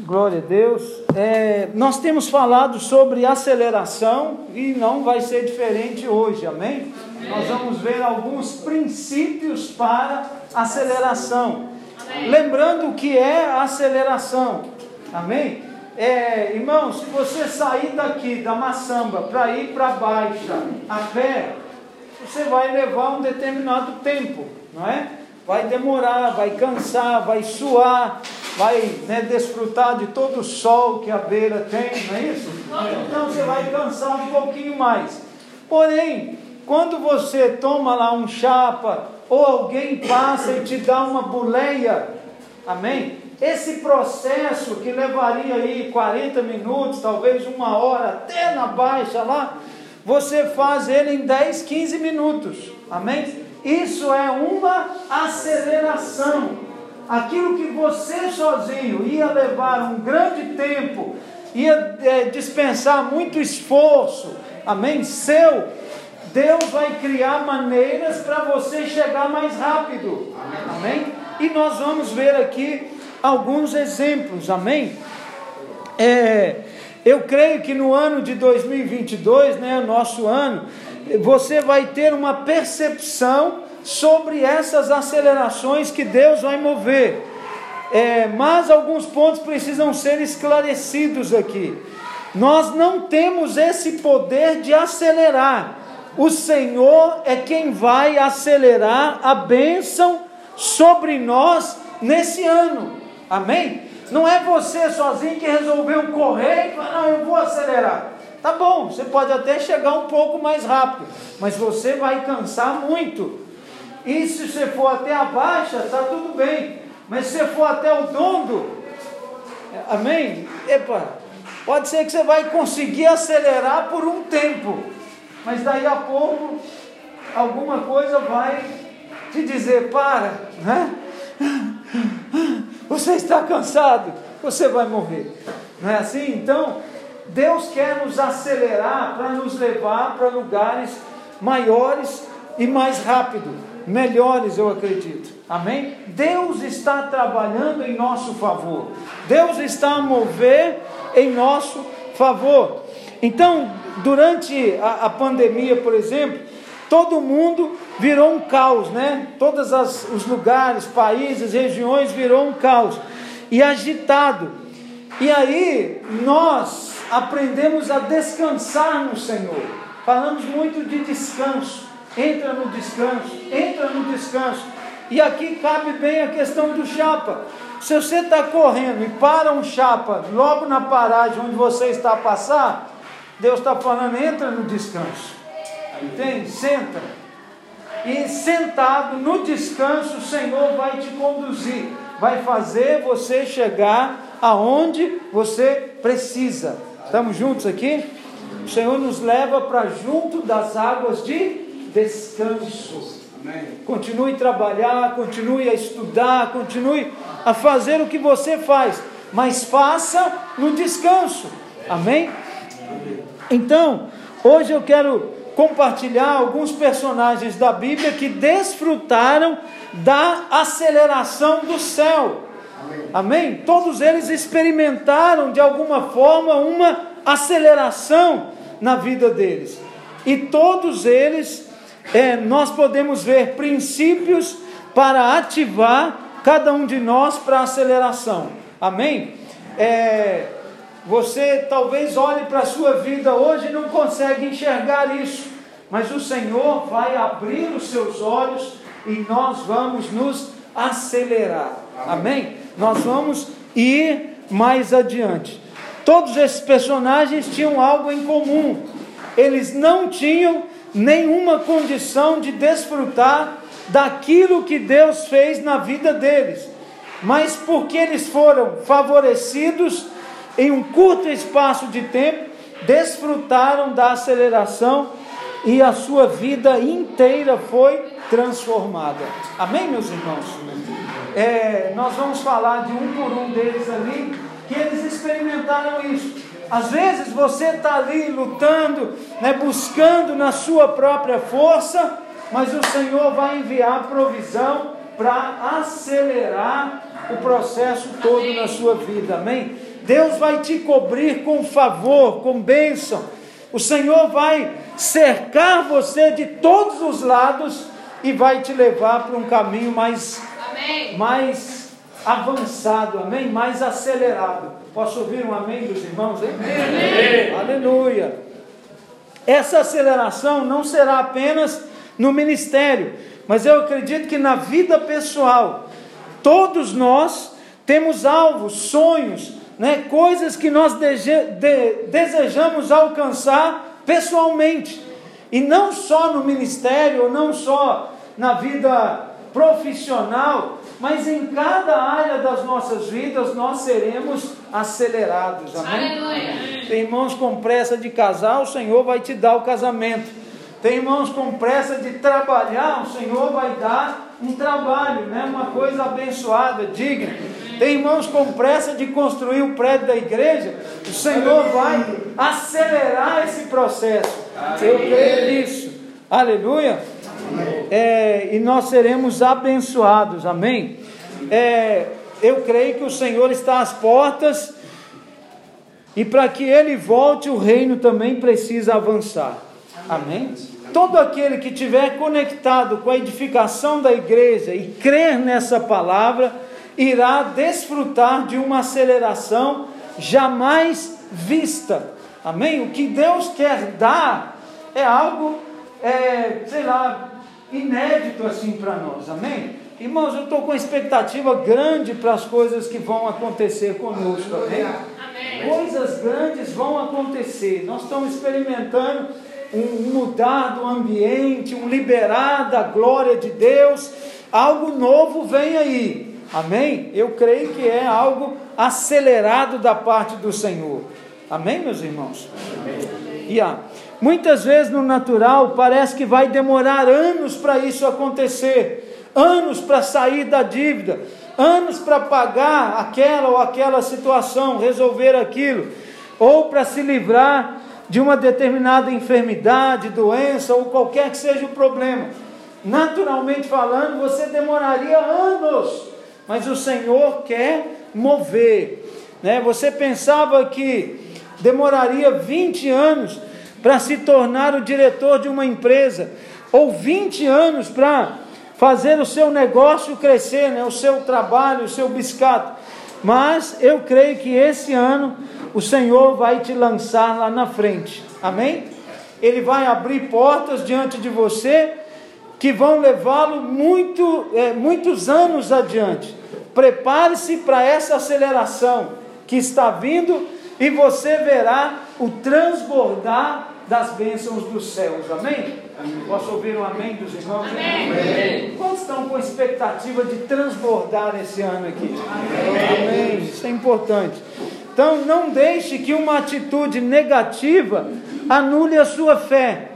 Glória a Deus. É, nós temos falado sobre aceleração e não vai ser diferente hoje, amém? amém. Nós vamos ver alguns princípios para aceleração. Amém. Lembrando o que é aceleração, amém? É, irmão, se você sair daqui da maçamba para ir para baixa a pé, você vai levar um determinado tempo, não é? Vai demorar, vai cansar, vai suar, vai né, desfrutar de todo o sol que a beira tem, não é isso? Então você vai cansar um pouquinho mais. Porém, quando você toma lá um chapa, ou alguém passa e te dá uma boleia, amém? Esse processo que levaria aí 40 minutos, talvez uma hora, até na baixa lá, você faz ele em 10, 15 minutos, amém? Isso é uma aceleração aquilo que você sozinho ia levar um grande tempo, ia é, dispensar muito esforço, amém? Seu, Deus vai criar maneiras para você chegar mais rápido, amém? E nós vamos ver aqui alguns exemplos, amém? É, eu creio que no ano de 2022, né, nosso ano, você vai ter uma percepção sobre essas acelerações que Deus vai mover. É, mas alguns pontos precisam ser esclarecidos aqui. Nós não temos esse poder de acelerar. O Senhor é quem vai acelerar a bênção sobre nós nesse ano. Amém? Não é você sozinho que resolveu correr e falar, não, eu vou acelerar. Tá bom, você pode até chegar um pouco mais rápido, mas você vai cansar muito. E se você for até a baixa, está tudo bem. Mas se você for até o dondo, amém? Epa, pode ser que você vai conseguir acelerar por um tempo. Mas daí a pouco, alguma coisa vai te dizer: para, né? Você está cansado, você vai morrer. Não é assim? Então, Deus quer nos acelerar para nos levar para lugares maiores e mais rápido melhores, eu acredito. Amém? Deus está trabalhando em nosso favor. Deus está a mover em nosso favor. Então, durante a, a pandemia, por exemplo, todo mundo virou um caos, né? Todos os lugares, países, regiões virou um caos e agitado. E aí nós aprendemos a descansar no Senhor. Falamos muito de descanso entra no descanso, entra no descanso. E aqui cabe bem a questão do chapa. Se você está correndo e para um chapa logo na paragem onde você está a passar, Deus está falando, entra no descanso. Entende? Senta. E sentado no descanso, o Senhor vai te conduzir, vai fazer você chegar aonde você precisa. Estamos juntos aqui? O Senhor nos leva para junto das águas de descanso. Amém. Continue a trabalhar, continue a estudar, continue a fazer o que você faz, mas faça no descanso. Amém? Então, hoje eu quero compartilhar alguns personagens da Bíblia que desfrutaram da aceleração do céu. Amém. Amém? Todos eles experimentaram de alguma forma uma aceleração na vida deles. E todos eles é, nós podemos ver princípios para ativar cada um de nós para aceleração. Amém? É, você talvez olhe para a sua vida hoje e não consegue enxergar isso, mas o Senhor vai abrir os seus olhos e nós vamos nos acelerar. Amém? Amém? Nós vamos ir mais adiante. Todos esses personagens tinham algo em comum. Eles não tinham nenhuma condição de desfrutar daquilo que Deus fez na vida deles, mas porque eles foram favorecidos em um curto espaço de tempo, desfrutaram da aceleração e a sua vida inteira foi transformada. Amém, meus irmãos? É, nós vamos falar de um por um deles ali, que eles experimentaram isso. Às vezes você está ali lutando, né, buscando na sua própria força, mas o Senhor vai enviar provisão para acelerar o processo todo Amém. na sua vida. Amém? Deus vai te cobrir com favor, com bênção. O Senhor vai cercar você de todos os lados e vai te levar para um caminho mais, amém. mais avançado, amém? Mais acelerado. Posso ouvir um amém dos irmãos? Amém. Aleluia. Essa aceleração não será apenas no ministério, mas eu acredito que na vida pessoal, todos nós temos alvos, sonhos, né, coisas que nós de, de, desejamos alcançar pessoalmente, e não só no ministério, ou não só na vida profissional, mas em cada área das nossas vidas nós seremos acelerados. Amém? Aleluia. Tem irmãos com pressa de casar, o Senhor vai te dar o casamento. Tem irmãos com pressa de trabalhar, o Senhor vai dar um trabalho, né? uma coisa abençoada, digna. Tem irmãos com pressa de construir o prédio da igreja, o Senhor vai acelerar esse processo. Eu creio nisso. Aleluia. É, e nós seremos abençoados, amém? É, eu creio que o Senhor está às portas e para que ele volte, o reino também precisa avançar, amém? Todo aquele que tiver conectado com a edificação da igreja e crer nessa palavra, irá desfrutar de uma aceleração jamais vista, amém? O que Deus quer dar é algo, é, sei lá, inédito assim para nós, amém? Irmãos, eu estou com expectativa grande para as coisas que vão acontecer conosco, amém? amém? Coisas grandes vão acontecer, nós estamos experimentando um mudar do ambiente, um liberar da glória de Deus, algo novo vem aí, amém? Eu creio que é algo acelerado da parte do Senhor, amém, meus irmãos? Amém. E a Muitas vezes no natural parece que vai demorar anos para isso acontecer, anos para sair da dívida, anos para pagar aquela ou aquela situação, resolver aquilo, ou para se livrar de uma determinada enfermidade, doença ou qualquer que seja o problema. Naturalmente falando, você demoraria anos, mas o Senhor quer mover. Né? Você pensava que demoraria 20 anos para se tornar o diretor de uma empresa, ou 20 anos para fazer o seu negócio crescer, né? o seu trabalho, o seu biscato. Mas eu creio que esse ano o Senhor vai te lançar lá na frente. Amém? Ele vai abrir portas diante de você que vão levá-lo muito, é, muitos anos adiante. Prepare-se para essa aceleração que está vindo e você verá o transbordar das bênçãos dos céus. Amém? amém? Posso ouvir um amém dos irmãos? Amém. amém. Quantos estão com expectativa de transbordar esse ano aqui? Amém. amém. Isso é importante. Então, não deixe que uma atitude negativa anule a sua fé.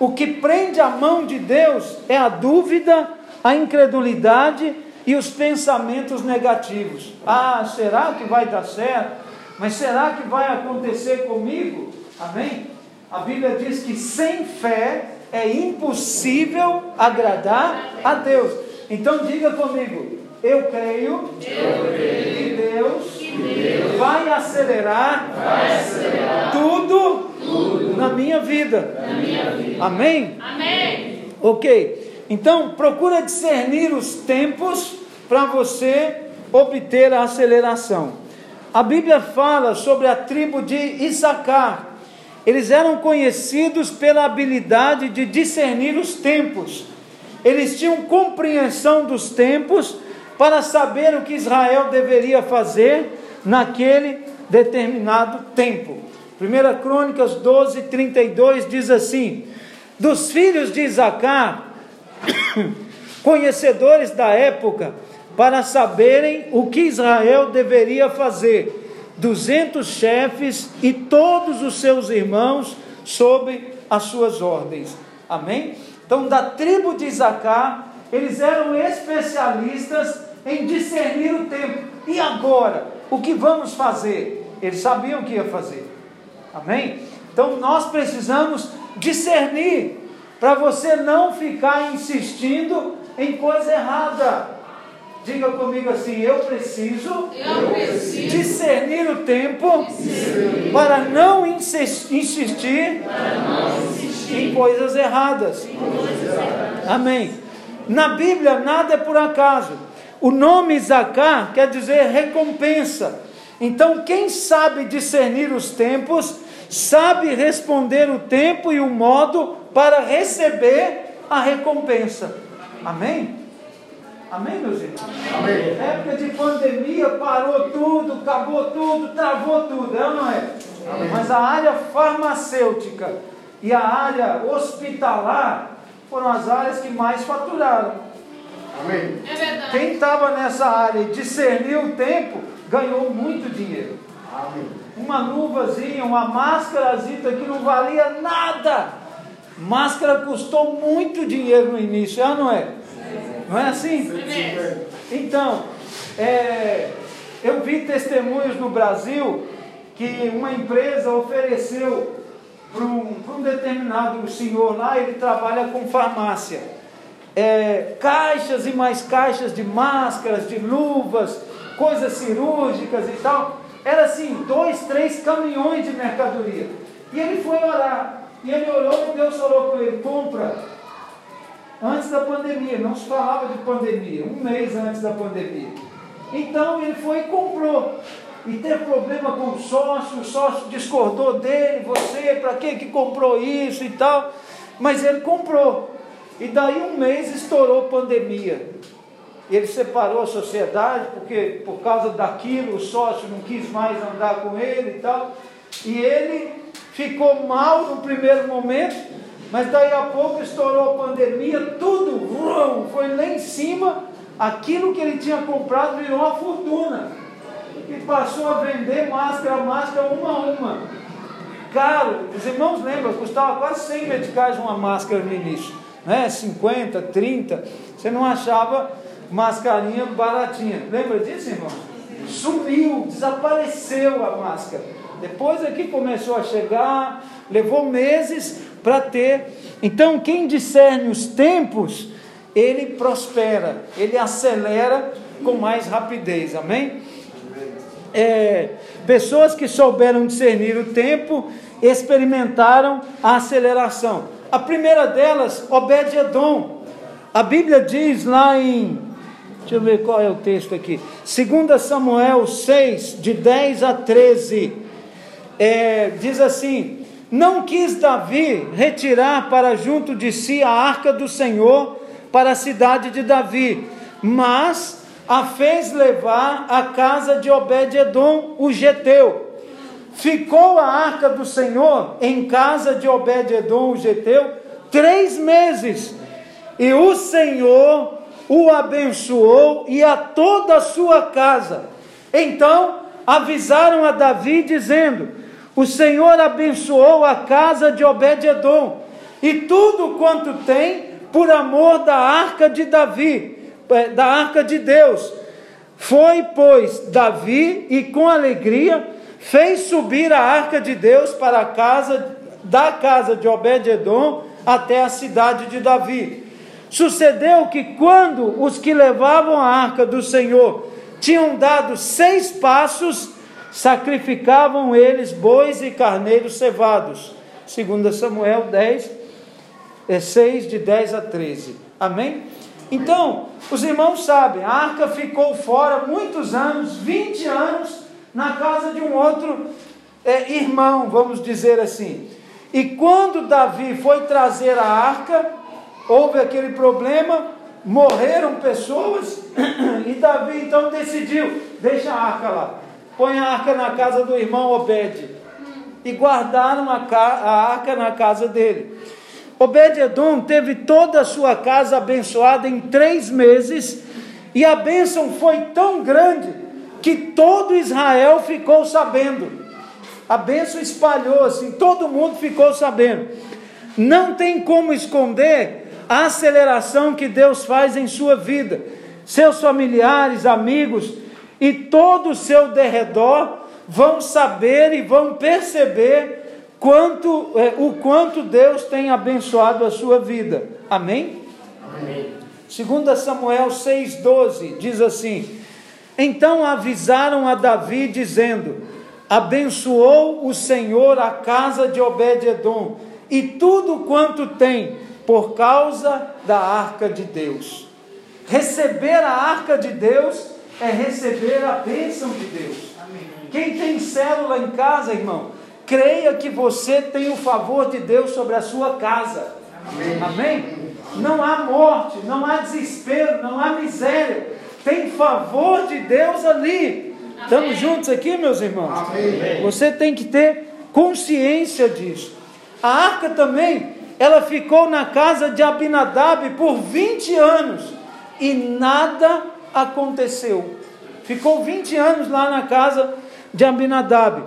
O que prende a mão de Deus é a dúvida, a incredulidade e os pensamentos negativos. Ah, será que vai dar certo? Mas será que vai acontecer comigo? Amém? A Bíblia diz que sem fé é impossível agradar a Deus. Então diga comigo, eu creio, eu creio que, Deus que Deus vai acelerar, vai acelerar tudo, tudo, na, minha vida. na minha vida. Amém? Amém. Ok. Então procura discernir os tempos para você obter a aceleração. A Bíblia fala sobre a tribo de Issacar eles eram conhecidos pela habilidade de discernir os tempos. Eles tinham compreensão dos tempos para saber o que Israel deveria fazer naquele determinado tempo. 1 Crônicas 12, 32 diz assim: Dos filhos de Isacar, conhecedores da época, para saberem o que Israel deveria fazer duzentos chefes e todos os seus irmãos sob as suas ordens. Amém? Então, da tribo de Isacar, eles eram especialistas em discernir o tempo. E agora, o que vamos fazer? Eles sabiam o que ia fazer. Amém? Então, nós precisamos discernir para você não ficar insistindo em coisa errada. Diga comigo assim: eu preciso, Eu preciso discernir o tempo para não insistir em coisas erradas. Amém. Na Bíblia nada é por acaso. O nome Zacá quer dizer recompensa. Então, quem sabe discernir os tempos, sabe responder o tempo e o modo para receber a recompensa. Amém? Amém, meus irmãos? Amém. Época de pandemia, parou tudo, acabou tudo, travou tudo, é ou não é? Amém. Mas a área farmacêutica e a área hospitalar foram as áreas que mais faturaram. Amém. É verdade. Quem estava nessa área e discerniu o tempo, ganhou muito dinheiro. Amém. Uma luvazinha, uma máscarazinha que não valia nada. Máscara custou muito dinheiro no início, é ou não é? Não é assim? Então, é, eu vi testemunhos no Brasil que uma empresa ofereceu para um, para um determinado senhor lá, ele trabalha com farmácia. É, caixas e mais caixas de máscaras, de luvas, coisas cirúrgicas e tal. Era assim, dois, três caminhões de mercadoria. E ele foi orar. E ele orou e Deus falou com ele: compra antes da pandemia, não se falava de pandemia, um mês antes da pandemia. Então ele foi e comprou. E teve problema com o sócio, o sócio discordou dele, você, para que que comprou isso e tal. Mas ele comprou. E daí um mês estourou pandemia. Ele separou a sociedade, porque por causa daquilo o sócio não quis mais andar com ele e tal. E ele ficou mal no primeiro momento, mas daí a pouco estourou a pandemia, tudo foi lá em cima, aquilo que ele tinha comprado virou uma fortuna. E passou a vender máscara máscara uma a uma. Caro, os irmãos lembram, custava quase 100 meticais uma máscara no início, né? 50, 30, você não achava mascarinha baratinha. Lembra disso, irmão? Sumiu, desapareceu a máscara. Depois é que começou a chegar, levou meses para ter. Então, quem discerne os tempos, ele prospera, ele acelera com mais rapidez. Amém? É, pessoas que souberam discernir o tempo experimentaram a aceleração. A primeira delas, Obed-Edom. A Bíblia diz lá em, deixa eu ver qual é o texto aqui, 2 Samuel 6, de 10 a 13, é, diz assim: não quis Davi retirar para junto de si a arca do Senhor para a cidade de Davi, mas a fez levar à casa de Obed-Edom, o geteu. Ficou a arca do Senhor em casa de Obed-Edom, o geteu, três meses, e o Senhor o abençoou e a toda a sua casa. Então avisaram a Davi, dizendo: o Senhor abençoou a casa de Obed-Edom e tudo quanto tem por amor da arca de Davi, é, da arca de Deus. Foi, pois, Davi e com alegria fez subir a arca de Deus para a casa da casa de Obed-Edom até a cidade de Davi. Sucedeu que quando os que levavam a arca do Senhor tinham dado seis passos, sacrificavam eles bois e carneiros cevados. 2 Samuel 10, 6, é de 10 a 13. Amém? Então, os irmãos sabem, a arca ficou fora muitos anos, 20 anos, na casa de um outro é, irmão, vamos dizer assim. E quando Davi foi trazer a arca, houve aquele problema, morreram pessoas, e Davi então decidiu: deixa a arca lá põe a arca na casa do irmão Obed. E guardaram a, a arca na casa dele. Obed-Edom teve toda a sua casa abençoada em três meses, e a bênção foi tão grande que todo Israel ficou sabendo. A bênção espalhou-se, assim, todo mundo ficou sabendo. Não tem como esconder a aceleração que Deus faz em sua vida. Seus familiares, amigos, e todo o seu derredor vão saber e vão perceber quanto, é, o quanto Deus tem abençoado a sua vida. Amém? Amém. 2 Samuel 6,12 diz assim: Então avisaram a Davi, dizendo: Abençoou o Senhor a casa de Obed-Edom e tudo quanto tem, por causa da arca de Deus. Receber a arca de Deus é receber a bênção de Deus. Amém. Quem tem célula em casa, irmão, creia que você tem o favor de Deus sobre a sua casa. Amém. Amém? Não há morte, não há desespero, não há miséria. Tem favor de Deus ali. Amém. Estamos juntos aqui, meus irmãos? Amém. Você tem que ter consciência disso. A arca também, ela ficou na casa de Abinadab por 20 anos e nada aconteceu. Ficou 20 anos lá na casa de Abinadab.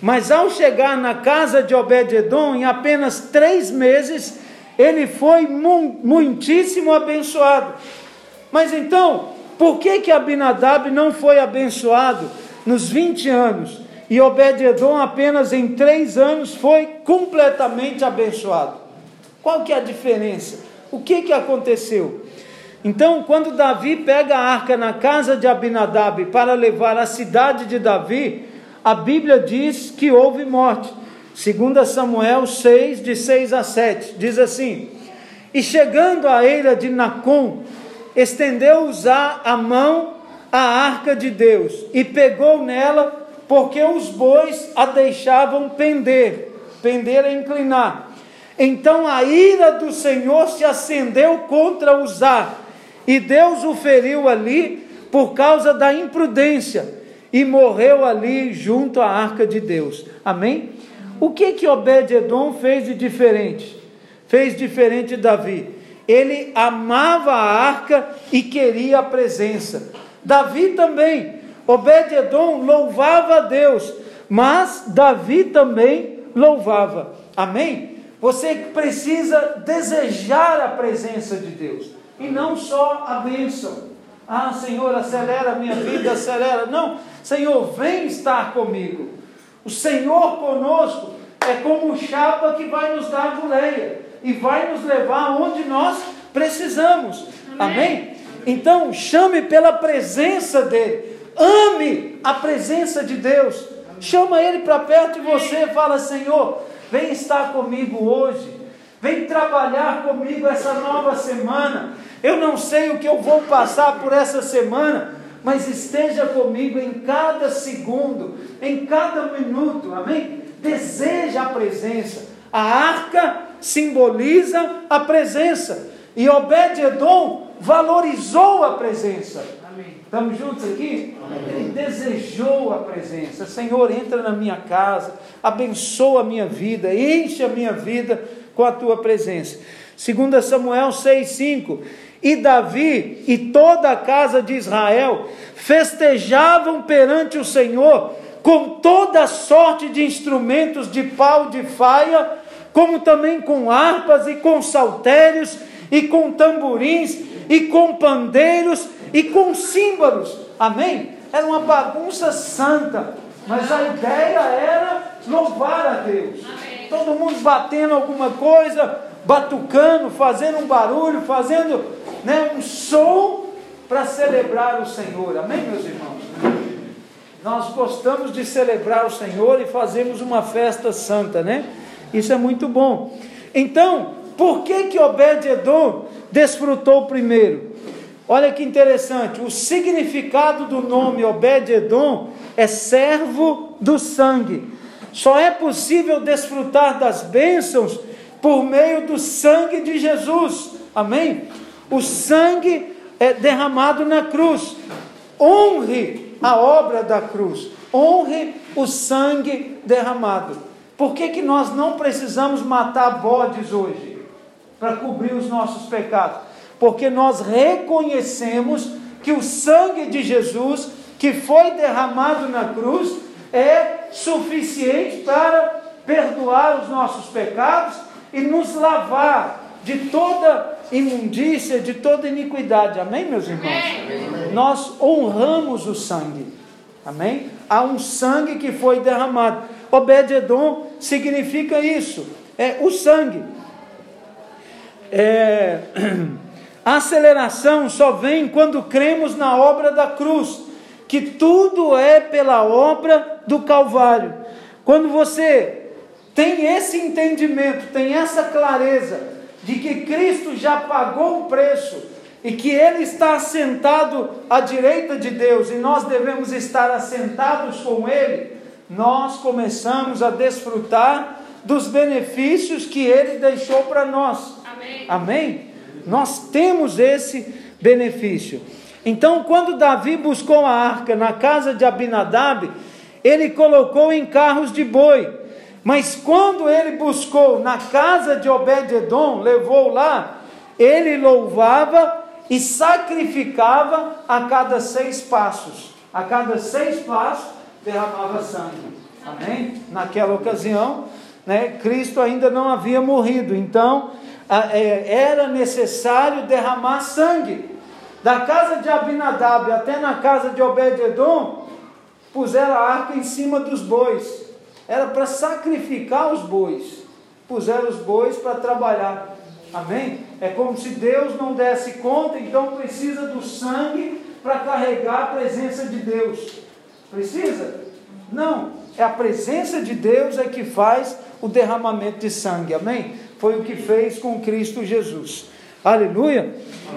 Mas ao chegar na casa de Obed-Edom, em apenas três meses, ele foi muitíssimo abençoado. Mas então, por que que Abinadab não foi abençoado nos 20 anos? E Obed-Edom apenas em três anos foi completamente abençoado. Qual que é a diferença? O que que aconteceu? Então, quando Davi pega a arca na casa de Abinadab para levar à cidade de Davi, a Bíblia diz que houve morte. 2 Samuel 6, de 6 a 7, diz assim: E chegando à eira de Nacon, estendeu Uzá a mão à arca de Deus e pegou nela, porque os bois a deixavam pender, pender é inclinar. Então a ira do Senhor se acendeu contra Uzá, e Deus o feriu ali por causa da imprudência, e morreu ali junto à arca de Deus. Amém? O que que Obed-edom fez de diferente? Fez diferente Davi. Ele amava a arca e queria a presença. Davi também. Obed-edom louvava a Deus, mas Davi também louvava. Amém? Você precisa desejar a presença de Deus e não só a bênção. Ah, Senhor, acelera a minha vida, acelera. Não, Senhor, vem estar comigo. O Senhor conosco é como o chapa que vai nos dar a boleia e vai nos levar onde nós precisamos. Amém? Amém? Então, chame pela presença dele. Ame a presença de Deus. Chama ele para perto de você. Fala, Senhor, vem estar comigo hoje. Vem trabalhar comigo essa nova semana. Eu não sei o que eu vou passar por essa semana, mas esteja comigo em cada segundo, em cada minuto, amém? Deseja a presença. A arca simboliza a presença. E Obed-Edom valorizou a presença. Amém. Estamos juntos aqui? Amém. Ele desejou a presença. Senhor, entra na minha casa, abençoa a minha vida, enche a minha vida com a tua presença. 2 Samuel 6,5 e Davi e toda a casa de Israel festejavam perante o Senhor com toda sorte de instrumentos de pau de faia, como também com harpas e com saltérios e com tamborins e com pandeiros e com símbolos. Amém? Era uma bagunça santa, mas a ideia era louvar a Deus. Todo mundo batendo alguma coisa, batucando, fazendo um barulho, fazendo né, um som para celebrar o Senhor. Amém, meus irmãos? Nós gostamos de celebrar o Senhor e fazemos uma festa santa, né? Isso é muito bom. Então, por que que Obed-edom desfrutou primeiro? Olha que interessante, o significado do nome Obed-edom é servo do sangue. Só é possível desfrutar das bênçãos por meio do sangue de Jesus. Amém? O sangue é derramado na cruz. Honre a obra da cruz. Honre o sangue derramado. Por que, que nós não precisamos matar bodes hoje? Para cobrir os nossos pecados. Porque nós reconhecemos que o sangue de Jesus, que foi derramado na cruz, é suficiente para perdoar os nossos pecados e nos lavar de toda imundícia, de toda iniquidade. Amém, meus irmãos? Amém. Nós honramos o sangue. Amém? Há um sangue que foi derramado. Obed-Edom significa isso. É o sangue. É, A aceleração só vem quando cremos na obra da cruz, que tudo é pela obra do Calvário. Quando você tem esse entendimento, tem essa clareza de que Cristo já pagou o preço e que Ele está assentado à direita de Deus e nós devemos estar assentados com Ele, nós começamos a desfrutar dos benefícios que Ele deixou para nós. Amém. Amém? Nós temos esse benefício. Então, quando Davi buscou a arca na casa de Abinadab, ele colocou em carros de boi. Mas quando ele buscou na casa de Obed-edom, levou lá, ele louvava e sacrificava a cada seis passos. A cada seis passos derramava sangue. Amém? Naquela ocasião, né, Cristo ainda não havia morrido, então é, era necessário derramar sangue. Da casa de Abinadab até na casa de Obed-edom, puseram a arca em cima dos bois. Era para sacrificar os bois. Puseram os bois para trabalhar. Amém? É como se Deus não desse conta, então precisa do sangue para carregar a presença de Deus. Precisa? Não. É a presença de Deus é que faz o derramamento de sangue. Amém? Foi o que fez com Cristo Jesus. Aleluia.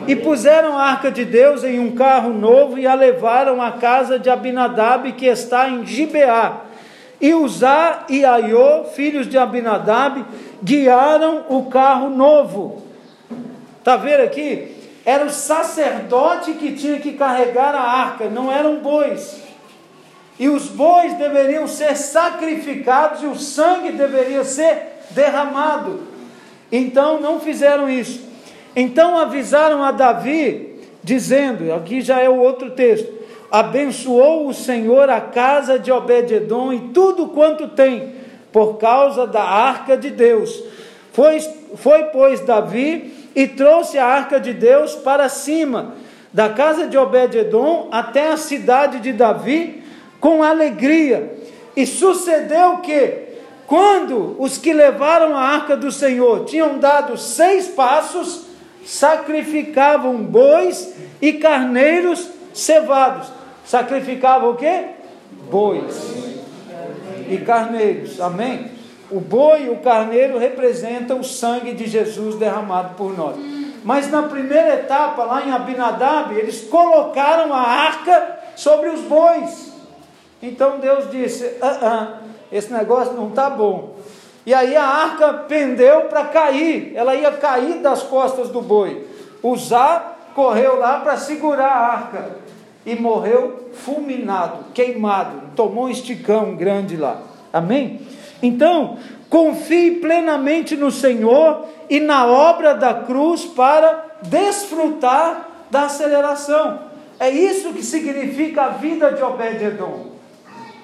E puseram a arca de Deus em um carro novo e a levaram à casa de Abinadab, que está em Gibeá. E Uzá e Aiô, filhos de Abinadab, guiaram o carro novo. Está vendo aqui? Era o sacerdote que tinha que carregar a arca, não eram bois. E os bois deveriam ser sacrificados e o sangue deveria ser derramado. Então não fizeram isso. Então avisaram a Davi, dizendo: aqui já é o outro texto: abençoou o Senhor a casa de Obed-Edom e tudo quanto tem, por causa da arca de Deus. Foi, foi, pois, Davi e trouxe a arca de Deus para cima, da casa de Obed-Edom até a cidade de Davi, com alegria. E sucedeu que, quando os que levaram a arca do Senhor tinham dado seis passos, sacrificavam bois e carneiros cevados. Sacrificavam o quê? Bois e carneiros. Amém? O boi e o carneiro representam o sangue de Jesus derramado por nós. Mas na primeira etapa, lá em Abinadab, eles colocaram a arca sobre os bois. Então Deus disse: ah, ah, esse negócio não está bom. E aí a arca pendeu para cair, ela ia cair das costas do boi. Uzá correu lá para segurar a arca e morreu fulminado, queimado, tomou um esticão grande lá. Amém? Então, confie plenamente no Senhor e na obra da cruz para desfrutar da aceleração. É isso que significa a vida de Obed-Edom.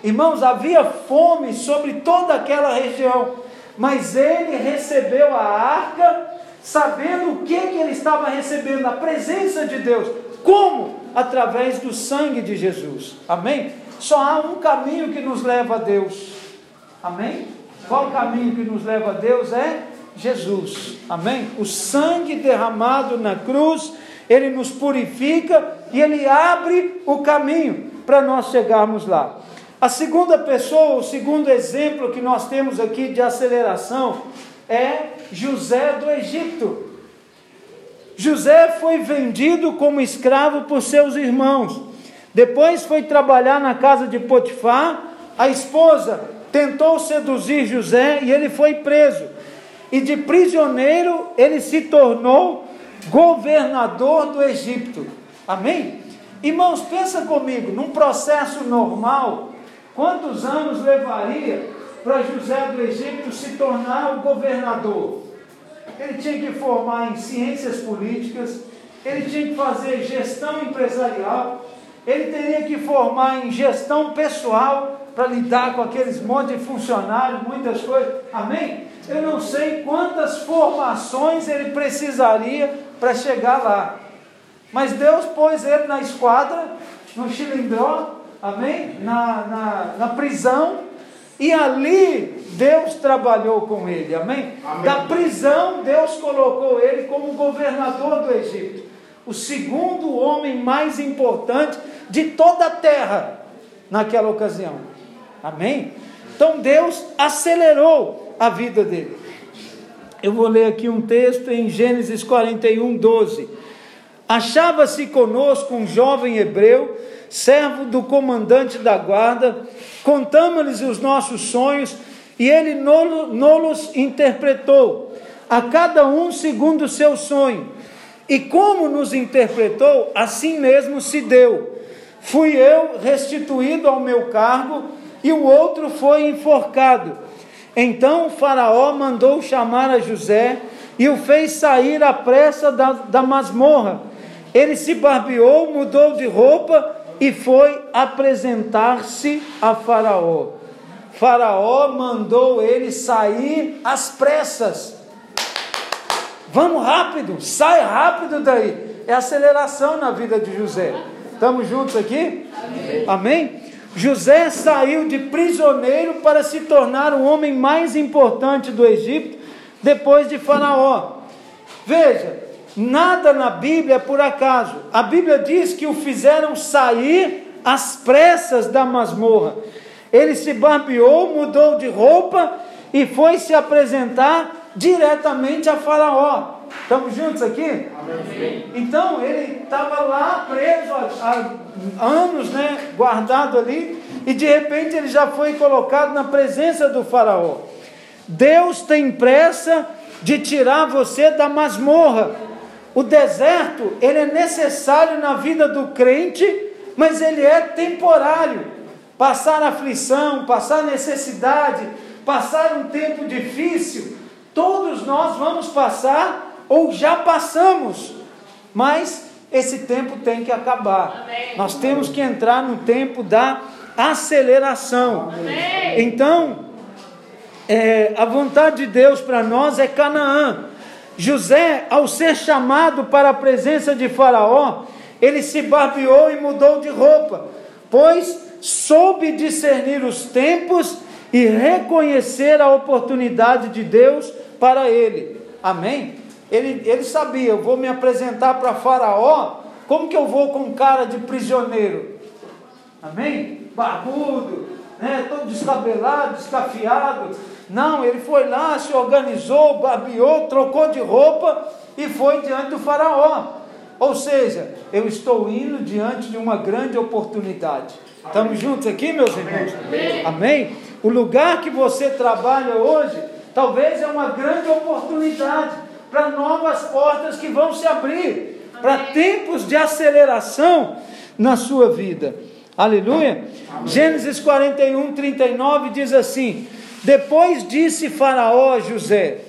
Irmãos, havia fome sobre toda aquela região mas ele recebeu a arca, sabendo o que, que ele estava recebendo, a presença de Deus. Como? Através do sangue de Jesus. Amém? Só há um caminho que nos leva a Deus. Amém? Qual caminho que nos leva a Deus? É Jesus. Amém? O sangue derramado na cruz, ele nos purifica e ele abre o caminho para nós chegarmos lá. A segunda pessoa, o segundo exemplo que nós temos aqui de aceleração é José do Egito. José foi vendido como escravo por seus irmãos. Depois foi trabalhar na casa de Potifar. A esposa tentou seduzir José e ele foi preso. E de prisioneiro ele se tornou governador do Egito. Amém? Irmãos, pensa comigo, num processo normal, Quantos anos levaria para José do Egito se tornar o governador? Ele tinha que formar em ciências políticas, ele tinha que fazer gestão empresarial, ele teria que formar em gestão pessoal para lidar com aqueles monte de funcionários, muitas coisas. Amém? Eu não sei quantas formações ele precisaria para chegar lá. Mas Deus pôs ele na esquadra, no chilindró, amém? Na, na, na prisão, e ali Deus trabalhou com ele, amém? amém? Da prisão, Deus colocou ele como governador do Egito. o segundo homem mais importante de toda a terra naquela ocasião. Amém? Então Deus acelerou a vida dele. Eu vou ler aqui um texto em Gênesis 41, 12. Achava-se conosco um jovem hebreu, servo do comandante da guarda, contamos-lhes os nossos sonhos e ele nos interpretou, a cada um segundo o seu sonho. E como nos interpretou, assim mesmo se deu. Fui eu restituído ao meu cargo e o outro foi enforcado. Então Faraó mandou chamar a José e o fez sair à pressa da, da masmorra. Ele se barbeou, mudou de roupa e foi apresentar-se a Faraó. Faraó mandou ele sair às pressas. Vamos rápido, sai rápido daí. É aceleração na vida de José. Estamos juntos aqui? Amém. Amém? José saiu de prisioneiro para se tornar o homem mais importante do Egito depois de Faraó. Veja, nada na Bíblia é por acaso. A Bíblia diz que o fizeram sair às pressas da masmorra. Ele se barbeou, mudou de roupa e foi se apresentar diretamente a Faraó. Estamos juntos aqui? Amém. Então ele estava lá preso há, há anos, né, guardado ali, e de repente ele já foi colocado na presença do Faraó. Deus tem pressa de tirar você da masmorra. O deserto, ele é necessário na vida do crente, mas ele é temporário. Passar aflição, passar necessidade, passar um tempo difícil, todos nós vamos passar ou já passamos, mas esse tempo tem que acabar. Amém. Nós temos que entrar no tempo da aceleração. Amém. Então, é, a vontade de Deus para nós é Canaã. José, ao ser chamado para a presença de Faraó, ele se barbeou e mudou de roupa, pois soube discernir os tempos e reconhecer a oportunidade de Deus para ele. Amém? Ele, ele sabia, eu vou me apresentar para Faraó, como que eu vou com cara de prisioneiro? Amém? Barbudo, né? todo descabelado, descafiado. Não, ele foi lá, se organizou, barbeou, trocou de roupa e foi diante do Faraó. Ou seja, eu estou indo diante de uma grande oportunidade. Estamos juntos aqui, meus irmãos? Amém. Amém? O lugar que você trabalha hoje, talvez é uma grande oportunidade para novas portas que vão se abrir, para tempos de aceleração na sua vida. Aleluia. Amém. Gênesis 41, 39 diz assim: Depois disse Faraó a José: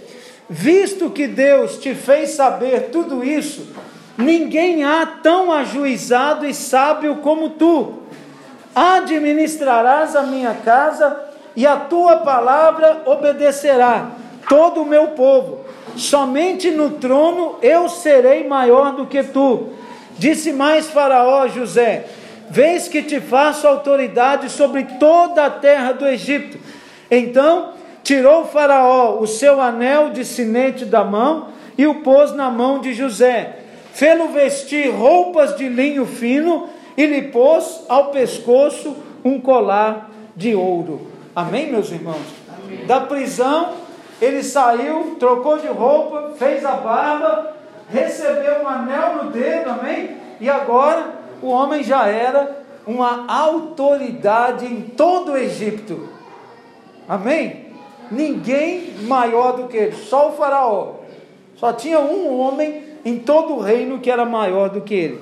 Visto que Deus te fez saber tudo isso, ninguém há tão ajuizado e sábio como tu. Administrarás a minha casa e a tua palavra obedecerá todo o meu povo somente no trono eu serei maior do que tu. Disse mais Faraó a José: Vês que te faço autoridade sobre toda a terra do Egito. Então tirou Faraó o seu anel de sinete da mão e o pôs na mão de José. Fê-lo vestir roupas de linho fino e lhe pôs ao pescoço um colar de ouro. Amém, meus irmãos? Amém. Da prisão ele saiu, trocou de roupa, fez a barba, recebeu um anel no dedo, amém? E agora o homem já era uma autoridade em todo o Egito. Amém? Ninguém maior do que ele, só o Faraó. Só tinha um homem em todo o reino que era maior do que ele.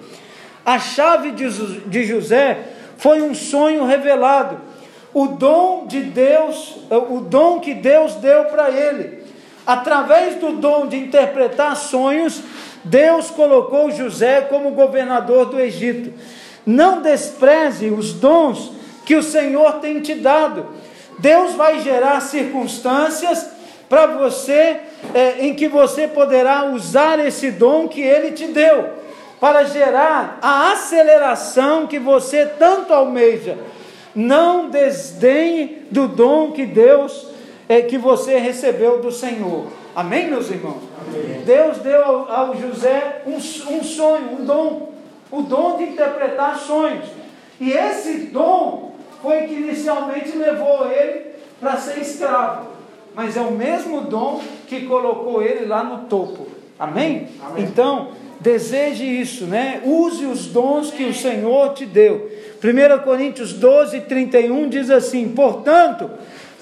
A chave de José foi um sonho revelado o dom de Deus, o dom que Deus deu para ele. Através do dom de interpretar sonhos, Deus colocou José como governador do Egito. Não despreze os dons que o Senhor tem te dado. Deus vai gerar circunstâncias para você, é, em que você poderá usar esse dom que Ele te deu, para gerar a aceleração que você tanto almeja não desdenhe do dom que Deus, é, que você recebeu do Senhor. Amém, meus irmãos? Deus deu ao, ao José um, um sonho, um dom, o dom de interpretar sonhos. E esse dom foi que inicialmente levou ele para ser escravo. Mas é o mesmo dom que colocou ele lá no topo. Amém? Amém. Então, deseje isso, né? Use os dons que o Senhor te deu. 1 Coríntios 12, 31 diz assim: Portanto,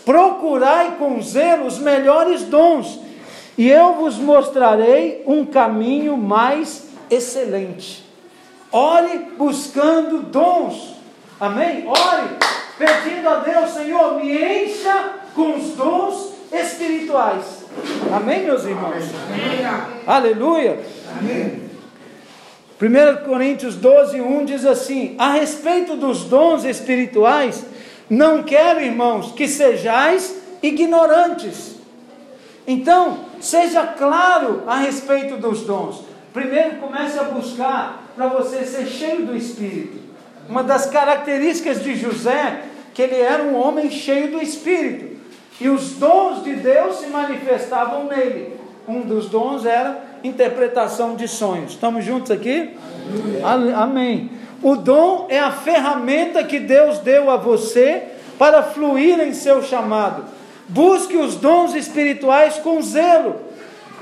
procurai com zelo os melhores dons, e eu vos mostrarei um caminho mais excelente. Ore buscando dons. Amém? Ore pedindo a Deus, Senhor, me encha com os dons espirituais. Amém, meus irmãos? Amém. Aleluia. Amém. 1 Coríntios 12, 1 diz assim: A respeito dos dons espirituais, não quero, irmãos, que sejais ignorantes. Então, seja claro a respeito dos dons. Primeiro, comece a buscar para você ser cheio do Espírito. Uma das características de José, que ele era um homem cheio do Espírito. E os dons de Deus se manifestavam nele. Um dos dons era interpretação de sonhos. Estamos juntos aqui? Amém. O dom é a ferramenta que Deus deu a você para fluir em seu chamado. Busque os dons espirituais com zelo.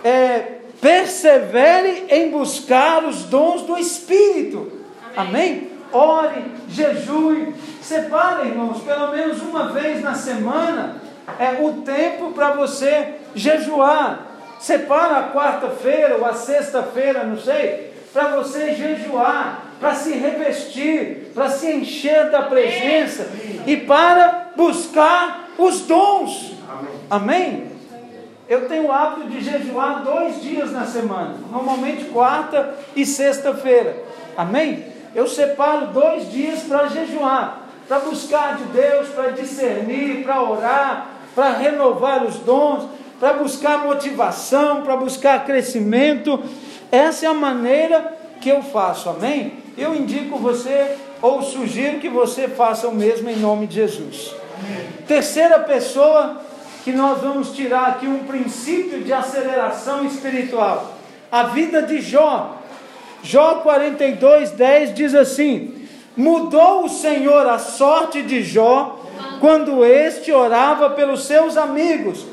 É, persevere em buscar os dons do Espírito. Amém? Amém? Ore, jejue, separe, irmãos, pelo menos uma vez na semana é o tempo para você jejuar. Separa a quarta-feira ou a sexta-feira, não sei, para você jejuar, para se revestir, para se encher da presença e para buscar os dons. Amém? Eu tenho o hábito de jejuar dois dias na semana, normalmente quarta e sexta-feira. Amém? Eu separo dois dias para jejuar, para buscar de Deus, para discernir, para orar, para renovar os dons, para buscar motivação, para buscar crescimento. Essa é a maneira que eu faço, amém? Eu indico você, ou sugiro que você faça o mesmo em nome de Jesus. Terceira pessoa que nós vamos tirar aqui um princípio de aceleração espiritual. A vida de Jó. Jó 42, 10 diz assim: Mudou o Senhor a sorte de Jó quando este orava pelos seus amigos,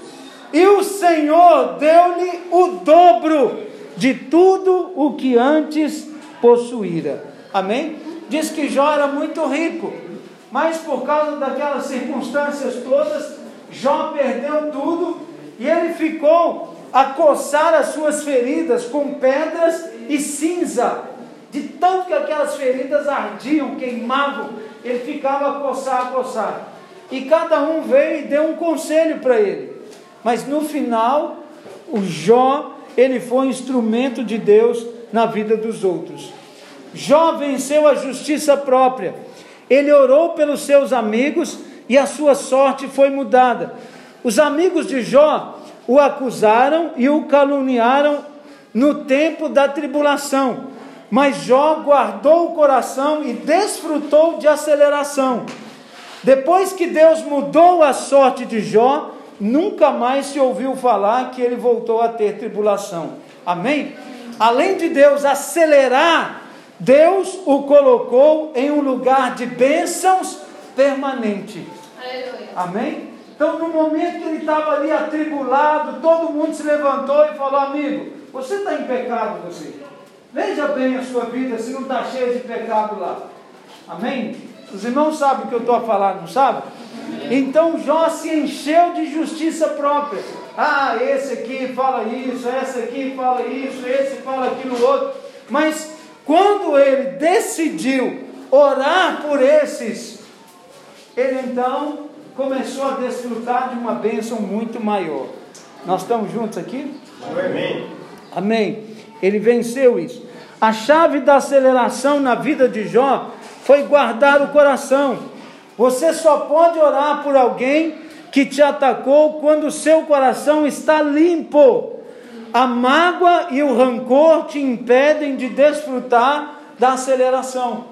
e o Senhor deu-lhe o dobro de tudo o que antes possuíra. Amém? Diz que Jó era muito rico, mas por causa daquelas circunstâncias todas, Jó perdeu tudo e ele ficou a coçar as suas feridas com pedras e cinza. De tanto que aquelas feridas ardiam, queimavam, ele ficava a coçar, a coçar. E cada um veio e deu um conselho para ele. Mas no final, o Jó, ele foi instrumento de Deus na vida dos outros. Jó venceu a justiça própria. Ele orou pelos seus amigos e a sua sorte foi mudada. Os amigos de Jó o acusaram e o caluniaram no tempo da tribulação. Mas Jó guardou o coração e desfrutou de aceleração. Depois que Deus mudou a sorte de Jó, nunca mais se ouviu falar que ele voltou a ter tribulação. Amém? Além de Deus acelerar, Deus o colocou em um lugar de bênçãos permanente. Amém? Então, no momento que ele estava ali atribulado, todo mundo se levantou e falou: Amigo, você está em pecado, você. Veja bem a sua vida se não está cheia de pecado lá. Amém? Os irmãos sabem o que eu estou a falar, não sabe? Então Jó se encheu de justiça própria. Ah, esse aqui fala isso, esse aqui fala isso, esse fala aquilo outro. Mas quando ele decidiu orar por esses, ele então começou a desfrutar de uma bênção muito maior. Nós estamos juntos aqui? Amém. Amém. Ele venceu isso. A chave da aceleração na vida de Jó foi guardar o coração. Você só pode orar por alguém que te atacou quando o seu coração está limpo. A mágoa e o rancor te impedem de desfrutar da aceleração.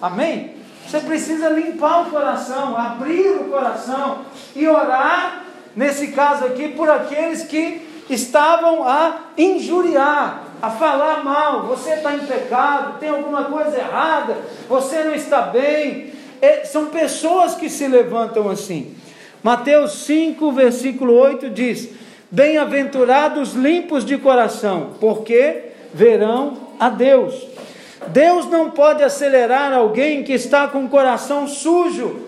Amém? Você precisa limpar o coração, abrir o coração e orar, nesse caso aqui, por aqueles que estavam a injuriar, a falar mal. Você está em pecado, tem alguma coisa errada, você não está bem. É, são pessoas que se levantam assim. Mateus 5, versículo 8 diz: Bem-aventurados limpos de coração, porque verão a Deus. Deus não pode acelerar alguém que está com o coração sujo,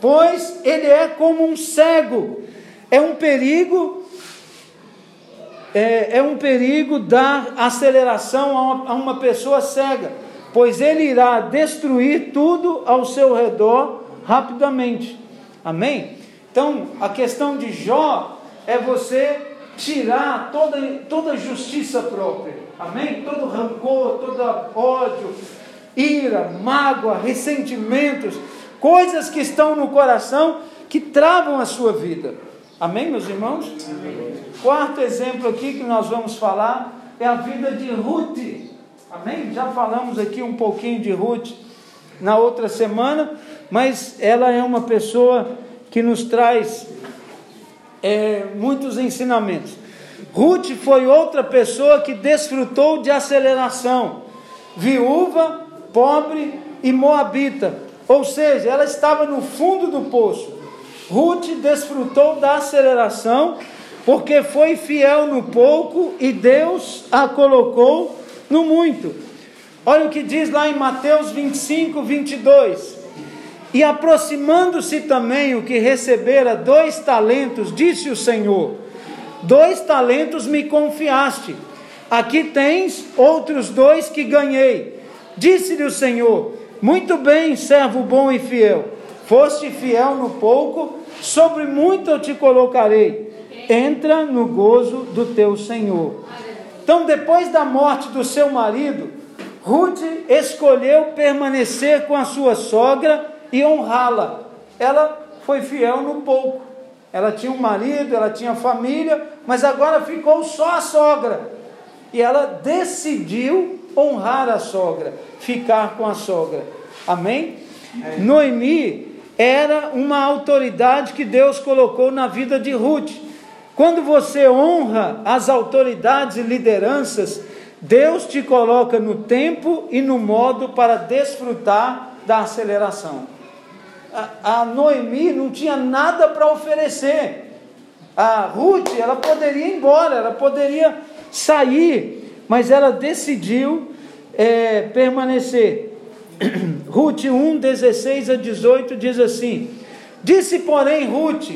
pois ele é como um cego. É um perigo, é, é um perigo dar aceleração a uma, a uma pessoa cega, pois ele irá destruir tudo ao seu redor rapidamente. Amém? Então, a questão de Jó é você tirar toda, toda justiça própria. Amém? Todo rancor, todo ódio, ira, mágoa, ressentimentos, coisas que estão no coração que travam a sua vida. Amém, meus irmãos? Amém. Quarto exemplo aqui que nós vamos falar é a vida de Ruth. Amém? Já falamos aqui um pouquinho de Ruth na outra semana, mas ela é uma pessoa que nos traz é, muitos ensinamentos. Ruth foi outra pessoa que desfrutou de aceleração, viúva, pobre e moabita, ou seja, ela estava no fundo do poço. Ruth desfrutou da aceleração porque foi fiel no pouco e Deus a colocou no muito. Olha o que diz lá em Mateus 25, 22. E aproximando-se também o que recebera dois talentos, disse o Senhor: Dois talentos me confiaste, aqui tens outros dois que ganhei. Disse-lhe o Senhor: Muito bem, servo bom e fiel, foste fiel no pouco, sobre muito eu te colocarei. Entra no gozo do teu Senhor. Então, depois da morte do seu marido, Ruth escolheu permanecer com a sua sogra e honrá-la. Ela foi fiel no pouco. Ela tinha um marido, ela tinha família, mas agora ficou só a sogra. E ela decidiu honrar a sogra, ficar com a sogra. Amém? É. Noemi era uma autoridade que Deus colocou na vida de Ruth. Quando você honra as autoridades e lideranças, Deus te coloca no tempo e no modo para desfrutar da aceleração a, Noemi não tinha nada para oferecer. A Ruth, ela poderia ir embora, ela poderia sair, mas ela decidiu é, permanecer. Ruth 1, 16 a 18 diz assim: Disse, porém, Ruth: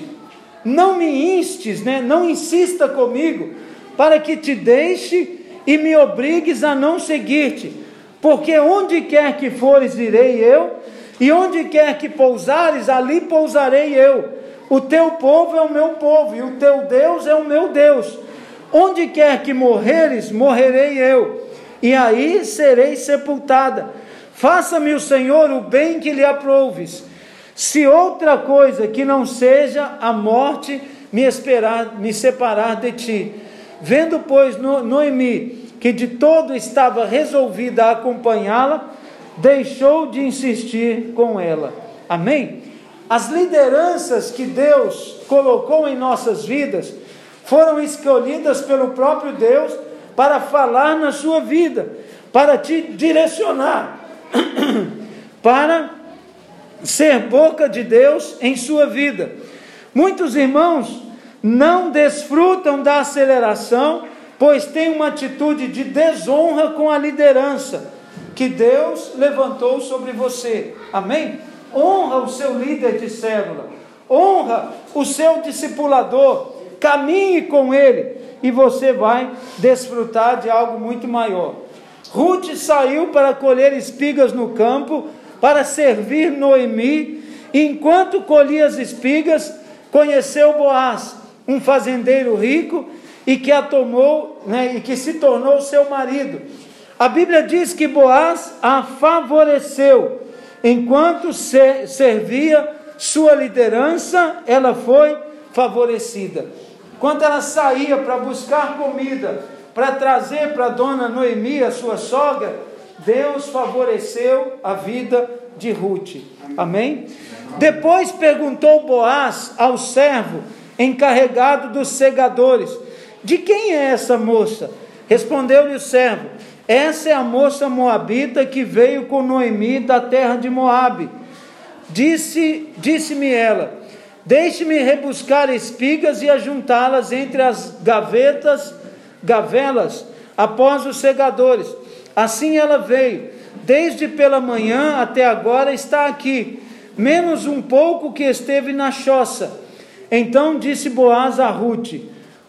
Não me instes, né? não insista comigo, para que te deixe e me obrigues a não seguir-te, porque onde quer que fores, irei eu, e onde quer que pousares, ali pousarei eu. O teu povo é o meu povo, e o teu Deus é o meu Deus. Onde quer que morreres, morrerei eu, e aí serei sepultada. Faça-me o Senhor o bem que lhe aprouves. Se outra coisa que não seja a morte me esperar, me separar de ti. Vendo, pois, Noemi que de todo estava resolvida a acompanhá-la, deixou de insistir com ela. Amém? As lideranças que Deus colocou em nossas vidas foram escolhidas pelo próprio Deus para falar na sua vida, para te direcionar, para ser boca de Deus em sua vida. Muitos irmãos não desfrutam da aceleração, pois têm uma atitude de desonra com a liderança que Deus levantou sobre você. Amém? Honra o seu líder de célula, honra o seu discipulador, caminhe com ele e você vai desfrutar de algo muito maior. Ruth saiu para colher espigas no campo, para servir Noemi, e enquanto colhia as espigas, conheceu Boaz, um fazendeiro rico, e que a tomou, né, e que se tornou seu marido. A Bíblia diz que Boaz a favoreceu. Enquanto servia sua liderança, ela foi favorecida. Quando ela saía para buscar comida, para trazer para dona Noemi, a sua sogra, Deus favoreceu a vida de Ruth. Amém? Depois perguntou Boaz ao servo encarregado dos segadores: De quem é essa moça? Respondeu-lhe o servo: Essa é a moça moabita que veio com Noemi da terra de Moabe. Disse, disse-me ela: Deixe-me rebuscar espigas e ajuntá-las entre as gavetas, gavelas, após os segadores. Assim ela veio, desde pela manhã até agora está aqui, menos um pouco que esteve na choça. Então disse Boaz a Ruth: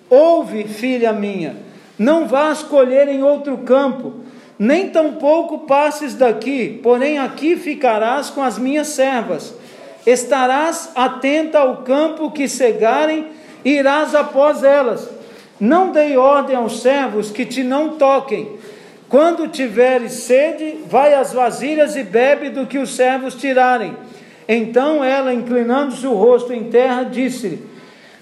Ouve, filha minha, não vás colher em outro campo, nem tampouco passes daqui, porém aqui ficarás com as minhas servas. Estarás atenta ao campo que cegarem, e irás após elas. Não dei ordem aos servos que te não toquem. Quando tiveres sede, vai às vasilhas e bebe do que os servos tirarem. Então ela, inclinando-se o rosto em terra, disse-lhe: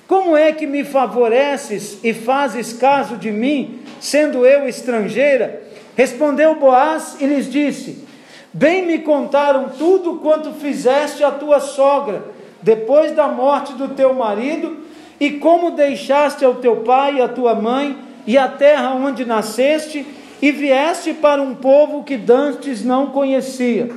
Como é que me favoreces e fazes caso de mim, sendo eu estrangeira? Respondeu Boaz e lhes disse: Bem me contaram tudo quanto fizeste a tua sogra, depois da morte do teu marido, e como deixaste ao teu pai e a tua mãe, e a terra onde nasceste, e vieste para um povo que dantes não conhecia.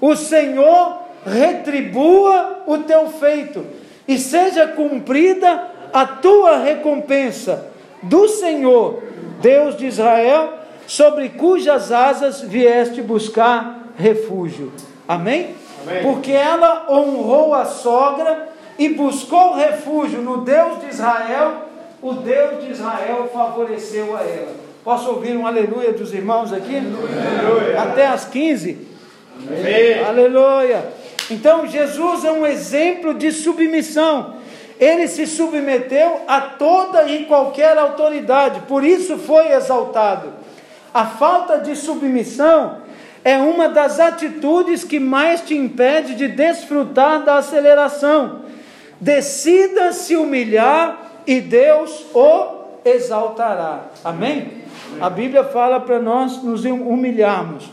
O Senhor retribua o teu feito, e seja cumprida a tua recompensa do Senhor, Deus de Israel, sobre cujas asas vieste buscar refúgio. Amém? Amém? Porque ela honrou a sogra e buscou refúgio no Deus de Israel, o Deus de Israel favoreceu a ela. Posso ouvir um aleluia dos irmãos aqui? Aleluia. Até as 15? Amém. Aleluia. Então Jesus é um exemplo de submissão. Ele se submeteu a toda e qualquer autoridade, por isso foi exaltado. A falta de submissão é uma das atitudes que mais te impede de desfrutar da aceleração. Decida se humilhar e Deus o exaltará. Amém? A Bíblia fala para nós nos humilharmos.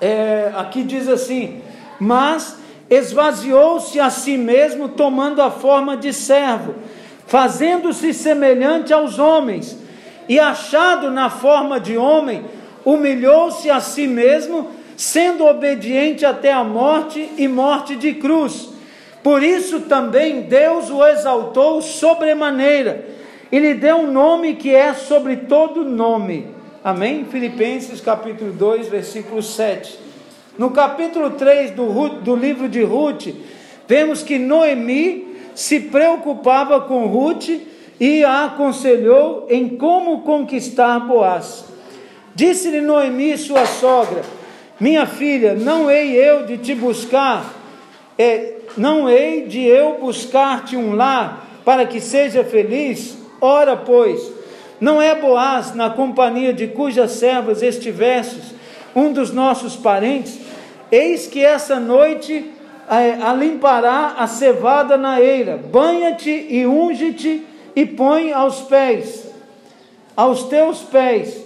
É, aqui diz assim: Mas esvaziou-se a si mesmo, tomando a forma de servo, fazendo-se semelhante aos homens, e achado na forma de homem, humilhou-se a si mesmo, sendo obediente até a morte e morte de cruz. Por isso também Deus o exaltou sobremaneira e lhe deu um nome que é sobre todo nome. Amém? Filipenses capítulo 2, versículo 7. No capítulo 3 do, do livro de Ruth, vemos que Noemi se preocupava com Ruth e a aconselhou em como conquistar Boaz. Disse-lhe Noemi, sua sogra: Minha filha, não hei eu de te buscar, é, não hei de eu buscar-te um lar para que seja feliz? Ora, pois, não é Boaz, na companhia de cujas servas estivestes, um dos nossos parentes? Eis que essa noite é, alimpará a cevada na eira, banha-te e unge-te e põe aos pés, aos teus pés,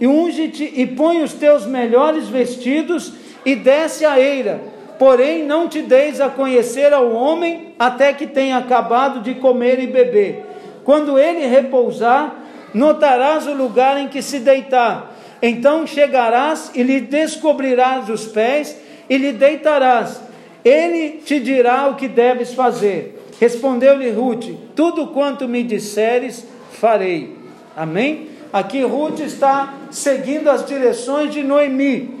e unge-te e põe os teus melhores vestidos e desce a eira. Porém, não te deis a conhecer ao homem até que tenha acabado de comer e beber. Quando ele repousar, notarás o lugar em que se deitar. Então chegarás e lhe descobrirás os pés e lhe deitarás. Ele te dirá o que deves fazer. Respondeu-lhe Ruth: Tudo quanto me disseres, farei. Amém? Aqui Ruth está seguindo as direções de Noemi.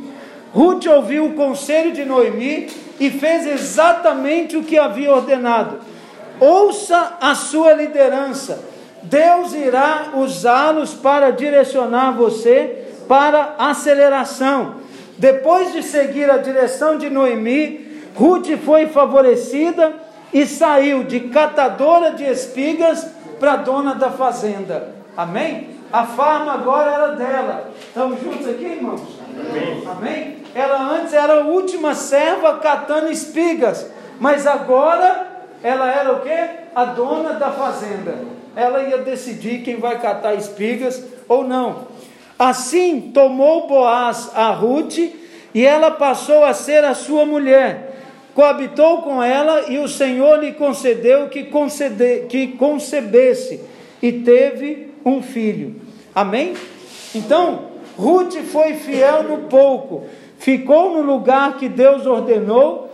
Ruth ouviu o conselho de Noemi e fez exatamente o que havia ordenado. Ouça a sua liderança. Deus irá usá-los para direcionar você para aceleração. Depois de seguir a direção de Noemi, Ruth foi favorecida e saiu de catadora de espigas para dona da fazenda. Amém? A farma agora era dela. Estamos juntos aqui, irmãos? Amém. Amém? Ela antes era a última serva catando espigas, mas agora ela era o quê? A dona da fazenda. Ela ia decidir quem vai catar espigas ou não. Assim tomou Boaz a Ruth e ela passou a ser a sua mulher. coabitou com ela e o Senhor lhe concedeu que, concede, que concebesse e teve um filho. Amém? Então, Ruth foi fiel no pouco, ficou no lugar que Deus ordenou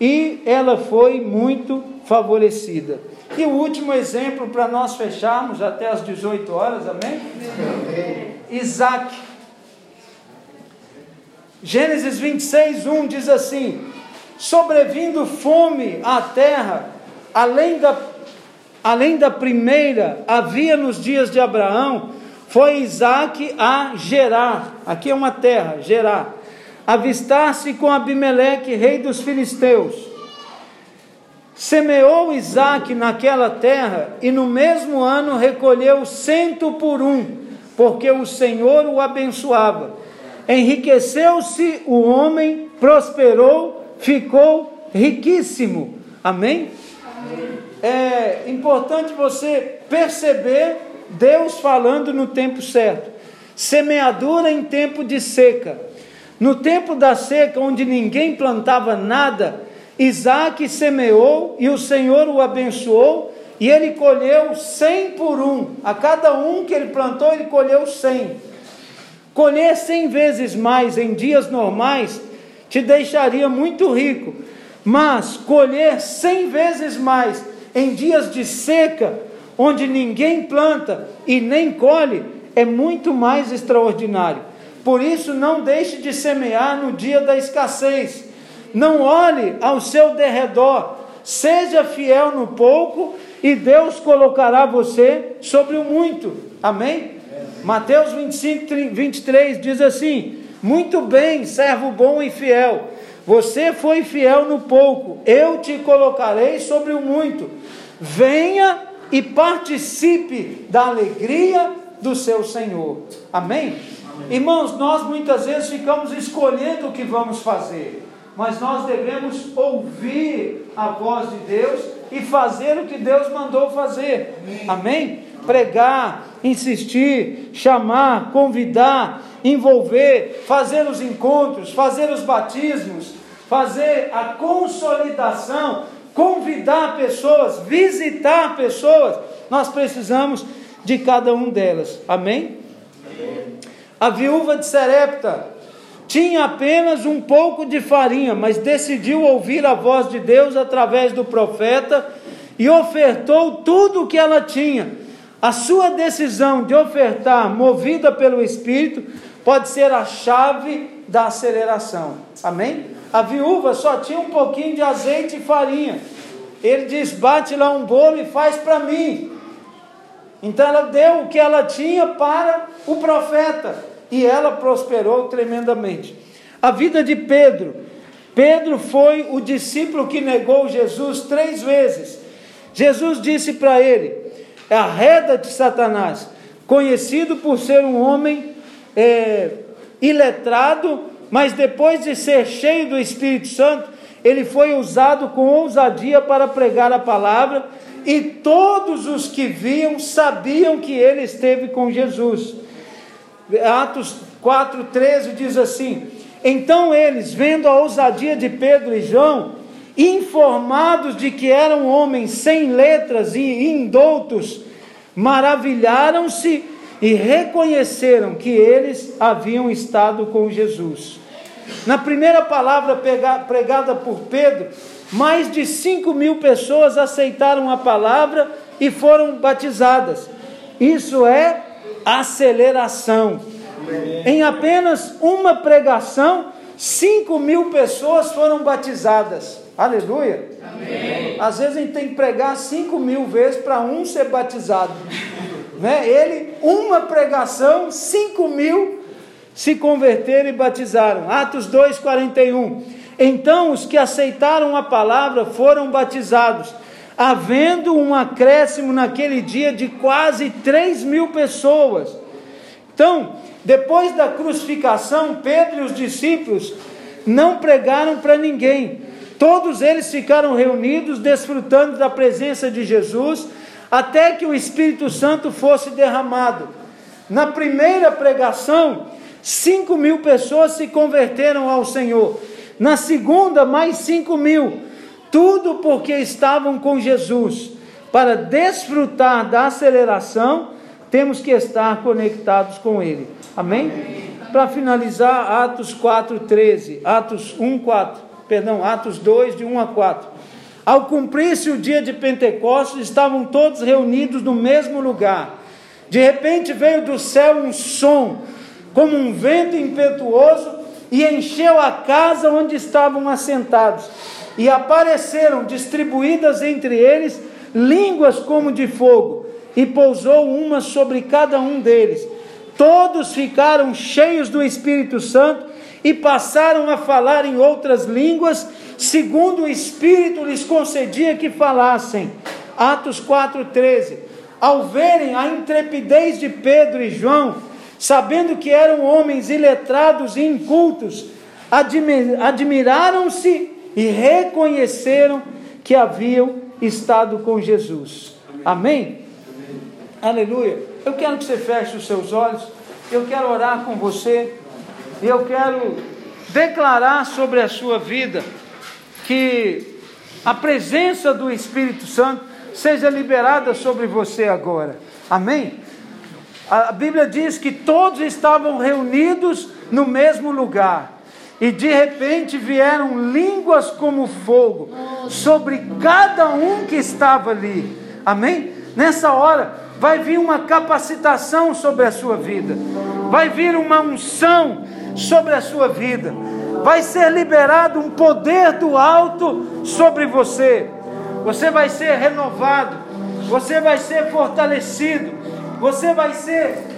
e ela foi muito favorecida. E o último exemplo para nós fecharmos até as 18 horas, amém? amém. Isaac. Gênesis 26, 1 diz assim: Sobrevindo fome à terra, além da, além da primeira, havia nos dias de Abraão, foi Isaac a Gerar, aqui é uma terra, Gerar, avistar-se com Abimeleque, rei dos filisteus. Semeou Isaac naquela terra e no mesmo ano recolheu cento por um, porque o Senhor o abençoava. Enriqueceu-se o homem, prosperou, ficou riquíssimo. Amém? Amém? É importante você perceber Deus falando no tempo certo. Semeadura em tempo de seca. No tempo da seca, onde ninguém plantava nada, Isaac semeou e o Senhor o abençoou e ele colheu cem por um. A cada um que ele plantou, ele colheu cem. Colher cem vezes mais em dias normais te deixaria muito rico, mas colher cem vezes mais em dias de seca, onde ninguém planta e nem colhe, é muito mais extraordinário. Por isso, não deixe de semear no dia da escassez. Não olhe ao seu derredor. Seja fiel no pouco e Deus colocará você sobre o muito. Amém? Mateus 25, 23 diz assim: Muito bem, servo bom e fiel. Você foi fiel no pouco, eu te colocarei sobre o muito. Venha e participe da alegria do seu Senhor. Amém? Amém? Irmãos, nós muitas vezes ficamos escolhendo o que vamos fazer, mas nós devemos ouvir a voz de Deus e fazer o que Deus mandou fazer. Amém? Amém? Pregar, insistir, chamar, convidar, envolver, fazer os encontros, fazer os batismos, fazer a consolidação convidar pessoas, visitar pessoas, nós precisamos de cada um delas. Amém? A viúva de Serepta tinha apenas um pouco de farinha, mas decidiu ouvir a voz de Deus através do profeta e ofertou tudo o que ela tinha. A sua decisão de ofertar, movida pelo Espírito, pode ser a chave da aceleração. Amém? A viúva só tinha um pouquinho de azeite e farinha. Ele diz: bate lá um bolo e faz para mim. Então ela deu o que ela tinha para o profeta e ela prosperou tremendamente. A vida de Pedro. Pedro foi o discípulo que negou Jesus três vezes. Jesus disse para ele: é arreda de Satanás, conhecido por ser um homem é, iletrado, mas depois de ser cheio do Espírito Santo, ele foi usado com ousadia para pregar a palavra, e todos os que viam sabiam que ele esteve com Jesus. Atos 4,13 diz assim: Então eles, vendo a ousadia de Pedro e João, informados de que eram homens sem letras e indoutos, maravilharam-se e reconheceram que eles haviam estado com Jesus. Na primeira palavra pregada por Pedro, mais de 5 mil pessoas aceitaram a palavra e foram batizadas. Isso é aceleração. Em apenas uma pregação, 5 mil pessoas foram batizadas. Aleluia. Amém. Às vezes a gente tem que pregar 5 mil vezes para um ser batizado. Né? Ele, uma pregação, 5 mil se converteram e batizaram. Atos 2,41. Então os que aceitaram a palavra foram batizados, havendo um acréscimo naquele dia de quase 3 mil pessoas. Então, depois da crucificação, Pedro e os discípulos não pregaram para ninguém. Todos eles ficaram reunidos, desfrutando da presença de Jesus, até que o Espírito Santo fosse derramado. Na primeira pregação, 5 mil pessoas se converteram ao Senhor. Na segunda, mais 5 mil. Tudo porque estavam com Jesus. Para desfrutar da aceleração, temos que estar conectados com Ele. Amém? Amém. Para finalizar, Atos 4, 13. Atos 1, 4. Perdão, Atos 2, de 1 a 4. Ao cumprir-se o dia de Pentecostes, estavam todos reunidos no mesmo lugar. De repente veio do céu um som, como um vento impetuoso, e encheu a casa onde estavam assentados. E apareceram distribuídas entre eles línguas como de fogo, e pousou uma sobre cada um deles. Todos ficaram cheios do Espírito Santo e passaram a falar em outras línguas, segundo o Espírito lhes concedia que falassem. Atos 4,13. Ao verem a intrepidez de Pedro e João, sabendo que eram homens iletrados e incultos, admiraram-se e reconheceram que haviam estado com Jesus. Amém? Aleluia. Eu quero que você feche os seus olhos. Eu quero orar com você. Eu quero declarar sobre a sua vida que a presença do Espírito Santo seja liberada sobre você agora. Amém? A Bíblia diz que todos estavam reunidos no mesmo lugar. E de repente vieram línguas como fogo sobre cada um que estava ali. Amém? Nessa hora vai vir uma capacitação sobre a sua vida. Vai vir uma unção sobre a sua vida. Vai ser liberado um poder do alto sobre você. Você vai ser renovado. Você vai ser fortalecido. Você vai ser